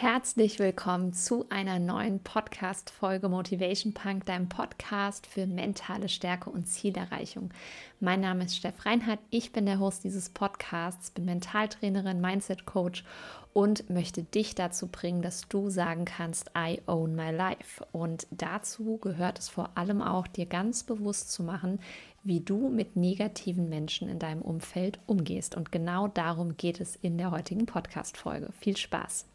Herzlich willkommen zu einer neuen Podcast-Folge Motivation Punk, deinem Podcast für mentale Stärke und Zielerreichung. Mein Name ist Steff Reinhardt, ich bin der Host dieses Podcasts, bin Mentaltrainerin, Mindset-Coach und möchte dich dazu bringen, dass du sagen kannst, I own my life. Und dazu gehört es vor allem auch, dir ganz bewusst zu machen, wie du mit negativen Menschen in deinem Umfeld umgehst. Und genau darum geht es in der heutigen Podcast-Folge. Viel Spaß!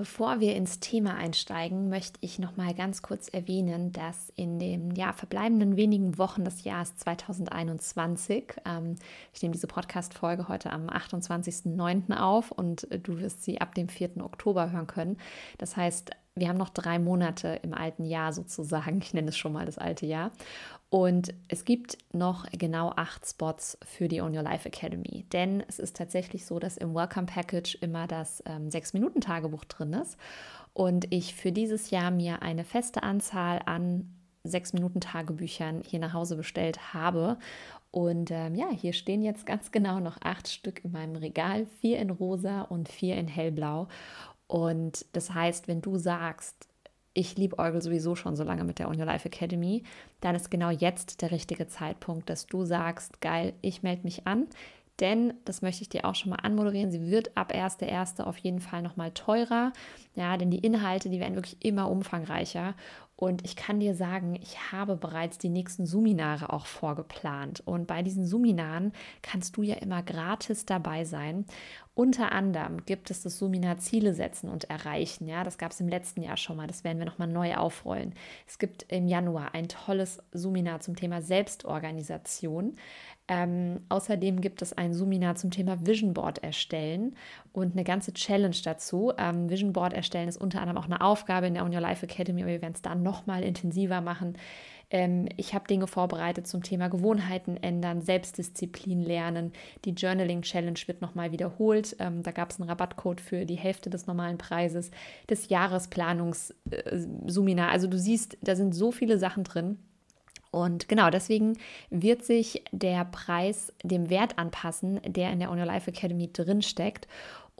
Bevor wir ins Thema einsteigen, möchte ich noch mal ganz kurz erwähnen, dass in den ja, verbleibenden wenigen Wochen des Jahres 2021, ähm, ich nehme diese Podcast-Folge heute am 28.09. auf und du wirst sie ab dem 4. Oktober hören können. Das heißt, wir haben noch drei Monate im alten Jahr sozusagen. Ich nenne es schon mal das alte Jahr. Und es gibt noch genau acht Spots für die On Your Life Academy. Denn es ist tatsächlich so, dass im Welcome Package immer das ähm, Sechs-Minuten-Tagebuch drin ist. Und ich für dieses Jahr mir eine feste Anzahl an Sechs-Minuten-Tagebüchern hier nach Hause bestellt habe. Und ähm, ja, hier stehen jetzt ganz genau noch acht Stück in meinem Regal, vier in rosa und vier in hellblau. Und das heißt, wenn du sagst, ich liebe Eugel sowieso schon so lange mit der On Your Life Academy, dann ist genau jetzt der richtige Zeitpunkt, dass du sagst, geil, ich melde mich an. Denn, das möchte ich dir auch schon mal anmoderieren, sie wird ab 1.1. auf jeden Fall nochmal teurer. Ja, denn die Inhalte, die werden wirklich immer umfangreicher. Und ich kann dir sagen, ich habe bereits die nächsten Suminare auch vorgeplant. Und bei diesen Suminaren kannst du ja immer gratis dabei sein. Unter anderem gibt es das Suminar Ziele setzen und erreichen. Ja, das gab es im letzten Jahr schon mal. Das werden wir nochmal neu aufrollen. Es gibt im Januar ein tolles Suminar zum Thema Selbstorganisation. Ähm, außerdem gibt es ein Suminar zum Thema Vision Board erstellen und eine ganze Challenge dazu. Ähm, Vision Board erstellen ist unter anderem auch eine Aufgabe in der On Your Life Academy, wir werden es dann nochmal intensiver machen. Ähm, ich habe Dinge vorbereitet zum Thema Gewohnheiten ändern, Selbstdisziplin lernen. Die Journaling Challenge wird nochmal wiederholt. Ähm, da gab es einen Rabattcode für die Hälfte des normalen Preises. Das Jahresplanungsseminar. Äh, also du siehst, da sind so viele Sachen drin. Und genau deswegen wird sich der Preis dem Wert anpassen, der in der On Your Life Academy drin steckt.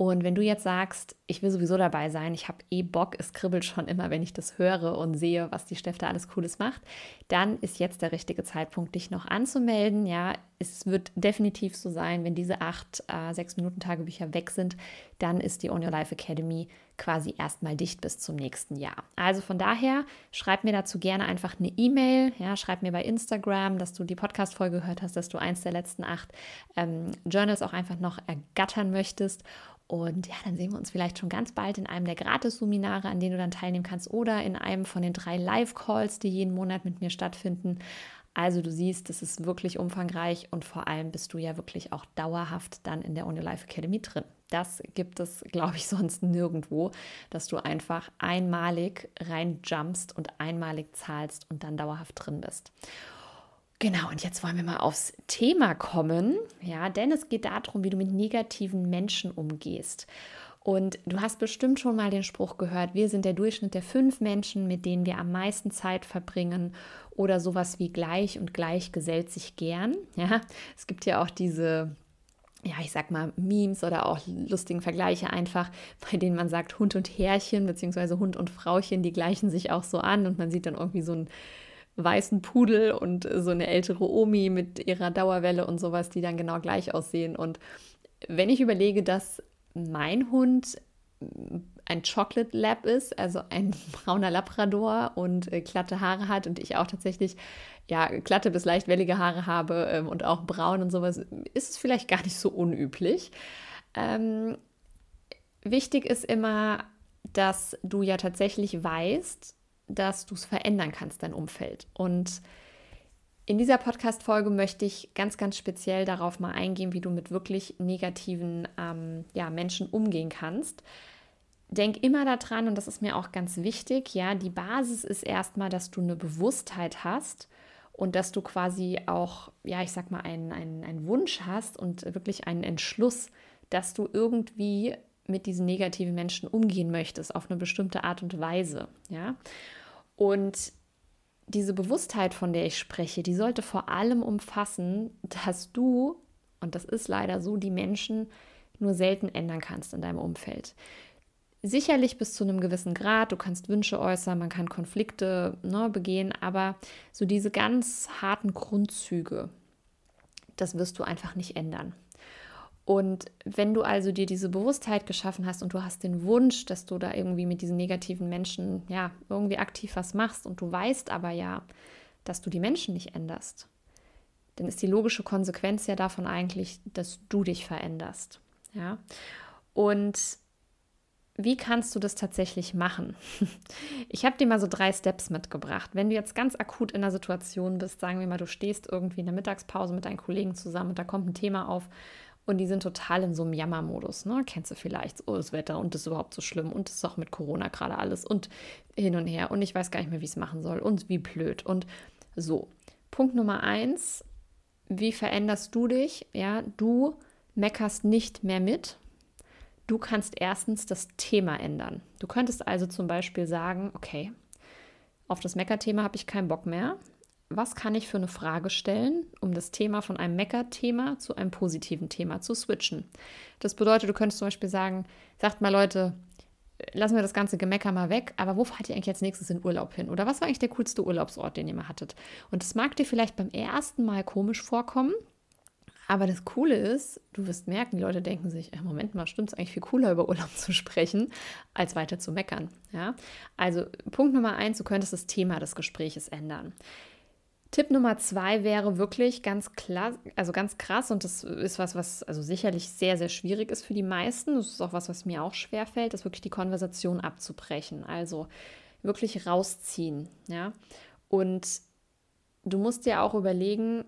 Und wenn du jetzt sagst, ich will sowieso dabei sein, ich habe eh Bock, es kribbelt schon immer, wenn ich das höre und sehe, was die Steff da alles Cooles macht, dann ist jetzt der richtige Zeitpunkt, dich noch anzumelden. Ja, es wird definitiv so sein, wenn diese acht, äh, sechs Minuten Tagebücher weg sind, dann ist die On Your Life Academy quasi erstmal dicht bis zum nächsten Jahr. Also von daher, schreib mir dazu gerne einfach eine E-Mail, ja, schreib mir bei Instagram, dass du die Podcast-Folge gehört hast, dass du eins der letzten acht ähm, Journals auch einfach noch ergattern möchtest. Und ja, dann sehen wir uns vielleicht schon ganz bald in einem der Gratis-Seminare, an denen du dann teilnehmen kannst, oder in einem von den drei Live-Calls, die jeden Monat mit mir stattfinden. Also du siehst, das ist wirklich umfangreich und vor allem bist du ja wirklich auch dauerhaft dann in der Only Life Academy drin. Das gibt es, glaube ich, sonst nirgendwo, dass du einfach einmalig reinjumpst und einmalig zahlst und dann dauerhaft drin bist. Genau, und jetzt wollen wir mal aufs Thema kommen. Ja, denn es geht darum, wie du mit negativen Menschen umgehst. Und du hast bestimmt schon mal den Spruch gehört, wir sind der Durchschnitt der fünf Menschen, mit denen wir am meisten Zeit verbringen oder sowas wie gleich und gleich gesellt sich gern. Ja, es gibt ja auch diese ja, ich sag mal, Memes oder auch lustigen Vergleiche einfach, bei denen man sagt, Hund und Härchen, beziehungsweise Hund und Frauchen, die gleichen sich auch so an und man sieht dann irgendwie so ein weißen Pudel und so eine ältere Omi mit ihrer Dauerwelle und sowas, die dann genau gleich aussehen. Und wenn ich überlege, dass mein Hund ein Chocolate Lab ist, also ein brauner Labrador und äh, glatte Haare hat und ich auch tatsächlich ja glatte bis leicht wellige Haare habe ähm, und auch braun und sowas, ist es vielleicht gar nicht so unüblich. Ähm, wichtig ist immer, dass du ja tatsächlich weißt, dass du es verändern kannst, dein Umfeld. Und in dieser Podcast-Folge möchte ich ganz, ganz speziell darauf mal eingehen, wie du mit wirklich negativen ähm, ja, Menschen umgehen kannst. Denk immer daran, und das ist mir auch ganz wichtig, ja, die Basis ist erstmal, dass du eine Bewusstheit hast und dass du quasi auch, ja, ich sag mal, einen, einen, einen Wunsch hast und wirklich einen Entschluss, dass du irgendwie mit diesen negativen Menschen umgehen möchtest, auf eine bestimmte Art und Weise, ja. Und diese Bewusstheit, von der ich spreche, die sollte vor allem umfassen, dass du, und das ist leider so, die Menschen nur selten ändern kannst in deinem Umfeld. Sicherlich bis zu einem gewissen Grad, du kannst Wünsche äußern, man kann Konflikte ne, begehen, aber so diese ganz harten Grundzüge, das wirst du einfach nicht ändern. Und wenn du also dir diese Bewusstheit geschaffen hast und du hast den Wunsch, dass du da irgendwie mit diesen negativen Menschen ja irgendwie aktiv was machst und du weißt aber ja, dass du die Menschen nicht änderst, dann ist die logische Konsequenz ja davon eigentlich, dass du dich veränderst. Ja. Und wie kannst du das tatsächlich machen? Ich habe dir mal so drei Steps mitgebracht. Wenn du jetzt ganz akut in einer Situation bist, sagen wir mal, du stehst irgendwie in der Mittagspause mit deinen Kollegen zusammen und da kommt ein Thema auf und die sind total in so einem Jammermodus. Ne? Kennst du vielleicht, oh, das Wetter und das ist überhaupt so schlimm und das ist auch mit Corona gerade alles und hin und her und ich weiß gar nicht mehr, wie ich es machen soll und wie blöd und so. Punkt Nummer eins, wie veränderst du dich? Ja, du meckerst nicht mehr mit. Du kannst erstens das Thema ändern. Du könntest also zum Beispiel sagen, okay, auf das Meckerthema habe ich keinen Bock mehr was kann ich für eine Frage stellen, um das Thema von einem Mecker-Thema zu einem positiven Thema zu switchen. Das bedeutet, du könntest zum Beispiel sagen, sagt mal Leute, lassen wir das ganze Gemecker mal weg, aber wo fahrt ihr eigentlich als nächstes in Urlaub hin? Oder was war eigentlich der coolste Urlaubsort, den ihr mal hattet? Und das mag dir vielleicht beim ersten Mal komisch vorkommen, aber das Coole ist, du wirst merken, die Leute denken sich, äh, Moment mal, stimmt es eigentlich viel cooler über Urlaub zu sprechen, als weiter zu meckern. Ja? Also Punkt Nummer eins, du könntest das Thema des Gespräches ändern. Tipp Nummer zwei wäre wirklich ganz klar, also ganz krass und das ist was, was also sicherlich sehr, sehr schwierig ist für die meisten. Das ist auch was, was mir auch schwer fällt, ist wirklich die Konversation abzubrechen. Also wirklich rausziehen, ja. Und du musst dir auch überlegen,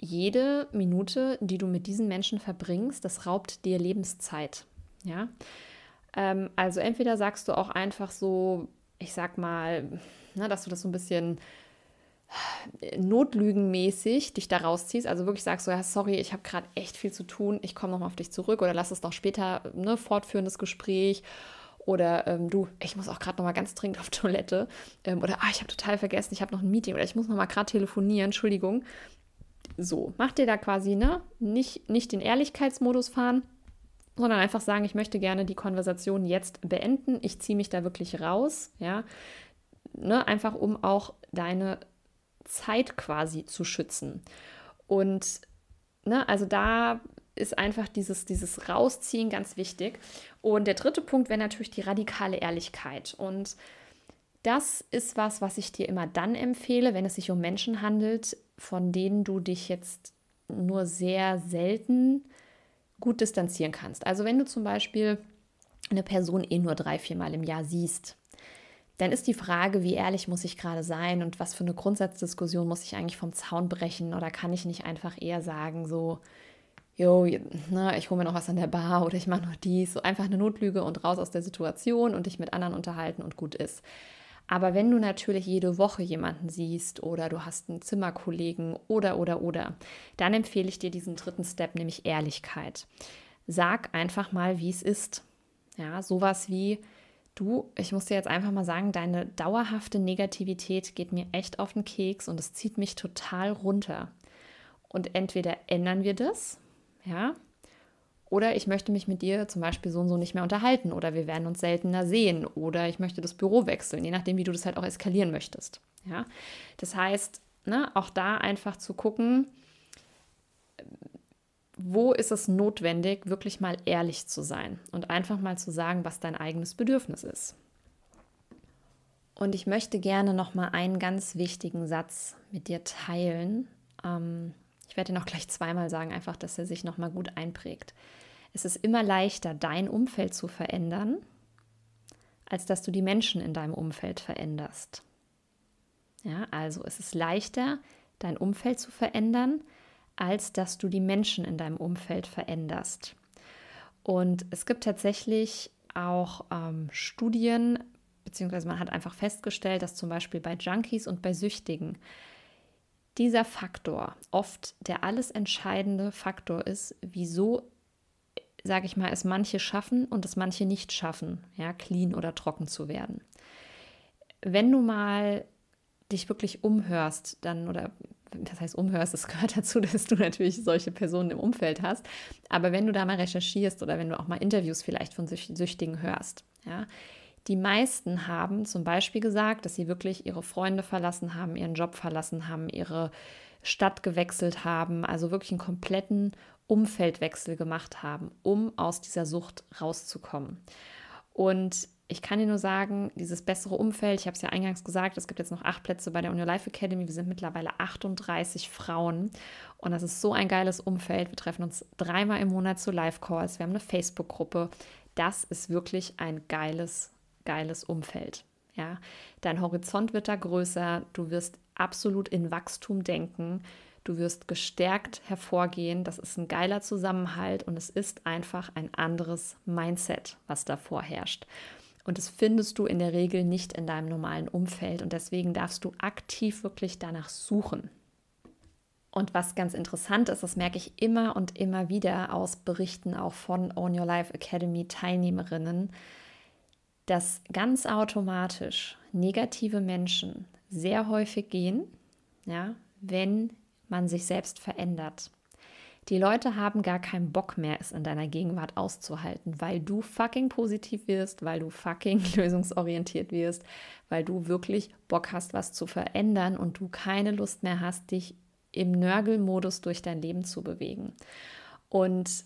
jede Minute, die du mit diesen Menschen verbringst, das raubt dir Lebenszeit, ja. Ähm, also entweder sagst du auch einfach so, ich sag mal, na, dass du das so ein bisschen notlügenmäßig dich da rausziehst, also wirklich sagst so, ja, sorry, ich habe gerade echt viel zu tun, ich komme nochmal auf dich zurück oder lass es doch später, ne, fortführendes Gespräch. Oder ähm, du, ich muss auch gerade nochmal ganz dringend auf Toilette. Ähm, oder ah, ich habe total vergessen, ich habe noch ein Meeting oder ich muss nochmal gerade telefonieren, Entschuldigung. So, mach dir da quasi, ne, nicht, nicht den Ehrlichkeitsmodus fahren, sondern einfach sagen, ich möchte gerne die Konversation jetzt beenden, ich ziehe mich da wirklich raus, ja, ne, einfach um auch deine Zeit quasi zu schützen. Und ne, also da ist einfach dieses, dieses Rausziehen ganz wichtig. Und der dritte Punkt wäre natürlich die radikale Ehrlichkeit. Und das ist was, was ich dir immer dann empfehle, wenn es sich um Menschen handelt, von denen du dich jetzt nur sehr selten gut distanzieren kannst. Also wenn du zum Beispiel eine Person eh nur drei, viermal im Jahr siehst, dann ist die Frage, wie ehrlich muss ich gerade sein und was für eine Grundsatzdiskussion muss ich eigentlich vom Zaun brechen oder kann ich nicht einfach eher sagen, so, jo, na, ich hole mir noch was an der Bar oder ich mache noch dies, so einfach eine Notlüge und raus aus der Situation und dich mit anderen unterhalten und gut ist. Aber wenn du natürlich jede Woche jemanden siehst oder du hast einen Zimmerkollegen oder, oder, oder, dann empfehle ich dir diesen dritten Step, nämlich Ehrlichkeit. Sag einfach mal, wie es ist. Ja, sowas wie, Du, ich muss dir jetzt einfach mal sagen, deine dauerhafte Negativität geht mir echt auf den Keks und es zieht mich total runter. Und entweder ändern wir das, ja, oder ich möchte mich mit dir zum Beispiel so und so nicht mehr unterhalten oder wir werden uns seltener sehen oder ich möchte das Büro wechseln, je nachdem, wie du das halt auch eskalieren möchtest. Ja, das heißt, ne, auch da einfach zu gucken, wo ist es notwendig, wirklich mal ehrlich zu sein und einfach mal zu sagen, was dein eigenes Bedürfnis ist. Und ich möchte gerne noch mal einen ganz wichtigen Satz mit dir teilen. Ähm, ich werde dir noch gleich zweimal sagen, einfach, dass er sich noch mal gut einprägt. Es ist immer leichter, dein Umfeld zu verändern, als dass du die Menschen in deinem Umfeld veränderst. Ja, also es ist leichter, dein Umfeld zu verändern, als dass du die Menschen in deinem Umfeld veränderst. Und es gibt tatsächlich auch ähm, Studien, beziehungsweise man hat einfach festgestellt, dass zum Beispiel bei Junkies und bei Süchtigen dieser Faktor oft der alles entscheidende Faktor ist, wieso, sage ich mal, es manche schaffen und es manche nicht schaffen, ja, clean oder trocken zu werden. Wenn du mal dich wirklich umhörst, dann oder das heißt umhörst, es gehört dazu, dass du natürlich solche Personen im Umfeld hast. Aber wenn du da mal recherchierst oder wenn du auch mal Interviews vielleicht von Süchtigen hörst, ja, die meisten haben zum Beispiel gesagt, dass sie wirklich ihre Freunde verlassen haben, ihren Job verlassen haben, ihre Stadt gewechselt haben, also wirklich einen kompletten Umfeldwechsel gemacht haben, um aus dieser Sucht rauszukommen. Und ich kann dir nur sagen, dieses bessere Umfeld, ich habe es ja eingangs gesagt, es gibt jetzt noch acht Plätze bei der Uni Life Academy. Wir sind mittlerweile 38 Frauen und das ist so ein geiles Umfeld. Wir treffen uns dreimal im Monat zu Live-Calls. Wir haben eine Facebook-Gruppe. Das ist wirklich ein geiles geiles Umfeld. Ja, dein Horizont wird da größer, du wirst absolut in Wachstum denken, du wirst gestärkt hervorgehen, das ist ein geiler Zusammenhalt und es ist einfach ein anderes Mindset, was da vorherrscht. Und das findest du in der Regel nicht in deinem normalen Umfeld und deswegen darfst du aktiv wirklich danach suchen. Und was ganz interessant ist, das merke ich immer und immer wieder aus Berichten auch von Own Your Life Academy Teilnehmerinnen, dass ganz automatisch negative Menschen sehr häufig gehen, ja, wenn man sich selbst verändert. Die Leute haben gar keinen Bock mehr, es in deiner Gegenwart auszuhalten, weil du fucking positiv wirst, weil du fucking lösungsorientiert wirst, weil du wirklich Bock hast, was zu verändern und du keine Lust mehr hast, dich im Nörgelmodus durch dein Leben zu bewegen. Und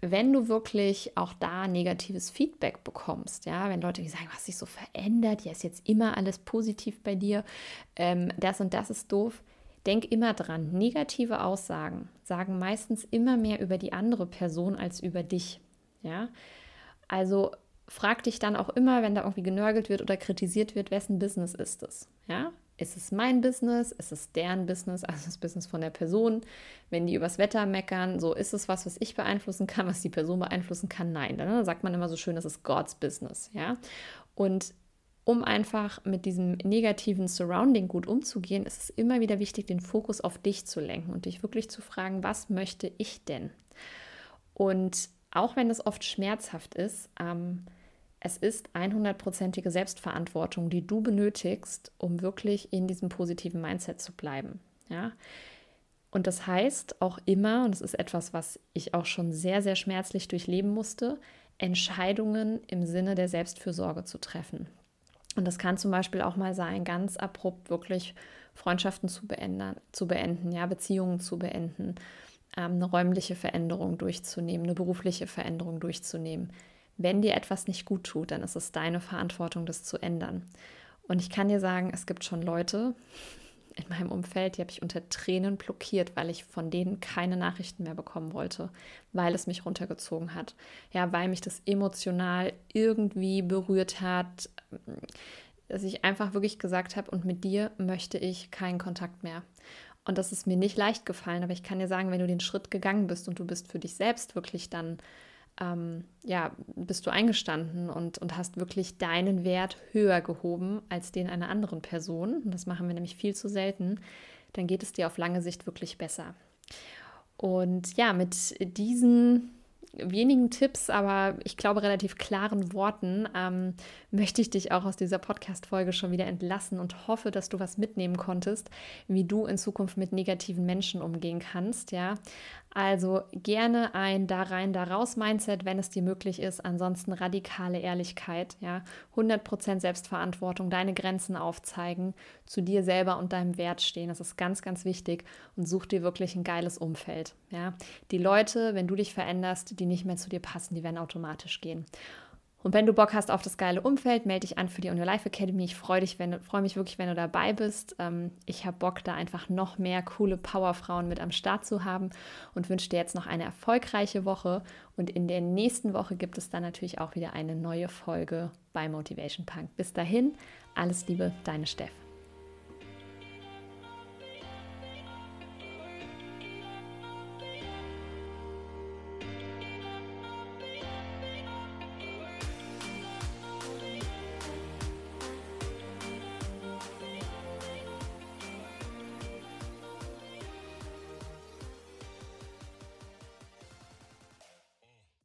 wenn du wirklich auch da negatives Feedback bekommst, ja, wenn Leute sagen, was sich so verändert, ja, ist jetzt immer alles positiv bei dir, ähm, das und das ist doof, denk immer dran, negative Aussagen sagen meistens immer mehr über die andere Person als über dich, ja. Also frag dich dann auch immer, wenn da irgendwie genörgelt wird oder kritisiert wird, wessen Business ist es, ja. Ist es mein Business? Ist es deren Business? Also das Business von der Person? Wenn die übers Wetter meckern, so ist es was, was ich beeinflussen kann, was die Person beeinflussen kann? Nein. Dann sagt man immer so schön, das ist God's Business, ja. Und um einfach mit diesem negativen Surrounding gut umzugehen, ist es immer wieder wichtig, den Fokus auf dich zu lenken und dich wirklich zu fragen, was möchte ich denn? Und auch wenn es oft schmerzhaft ist, ähm, es ist 100%ige Selbstverantwortung, die du benötigst, um wirklich in diesem positiven Mindset zu bleiben. Ja? Und das heißt auch immer, und es ist etwas, was ich auch schon sehr, sehr schmerzlich durchleben musste, Entscheidungen im Sinne der Selbstfürsorge zu treffen. Und das kann zum Beispiel auch mal sein, ganz abrupt wirklich Freundschaften zu beenden, zu beenden ja, Beziehungen zu beenden, ähm, eine räumliche Veränderung durchzunehmen, eine berufliche Veränderung durchzunehmen wenn dir etwas nicht gut tut, dann ist es deine Verantwortung, das zu ändern. Und ich kann dir sagen, es gibt schon Leute in meinem Umfeld, die habe ich unter Tränen blockiert, weil ich von denen keine Nachrichten mehr bekommen wollte, weil es mich runtergezogen hat. Ja, weil mich das emotional irgendwie berührt hat, dass ich einfach wirklich gesagt habe, und mit dir möchte ich keinen Kontakt mehr. Und das ist mir nicht leicht gefallen, aber ich kann dir sagen, wenn du den Schritt gegangen bist und du bist für dich selbst wirklich dann ähm, ja, bist du eingestanden und, und hast wirklich deinen Wert höher gehoben als den einer anderen Person. Und das machen wir nämlich viel zu selten. Dann geht es dir auf lange Sicht wirklich besser. Und ja, mit diesen wenigen Tipps, aber ich glaube relativ klaren Worten ähm, möchte ich dich auch aus dieser Podcast-Folge schon wieder entlassen und hoffe, dass du was mitnehmen konntest, wie du in Zukunft mit negativen Menschen umgehen kannst. Ja, also gerne ein da rein, da raus Mindset, wenn es dir möglich ist. Ansonsten radikale Ehrlichkeit, ja, 100% Selbstverantwortung, deine Grenzen aufzeigen, zu dir selber und deinem Wert stehen. Das ist ganz, ganz wichtig und such dir wirklich ein geiles Umfeld. Ja, die Leute, wenn du dich veränderst, die nicht mehr zu dir passen, die werden automatisch gehen. Und wenn du Bock hast auf das geile Umfeld, melde dich an für die On Your Life Academy. Ich freue freu mich wirklich, wenn du dabei bist. Ähm, ich habe Bock, da einfach noch mehr coole Powerfrauen mit am Start zu haben und wünsche dir jetzt noch eine erfolgreiche Woche. Und in der nächsten Woche gibt es dann natürlich auch wieder eine neue Folge bei Motivation Punk. Bis dahin, alles Liebe, deine Steff.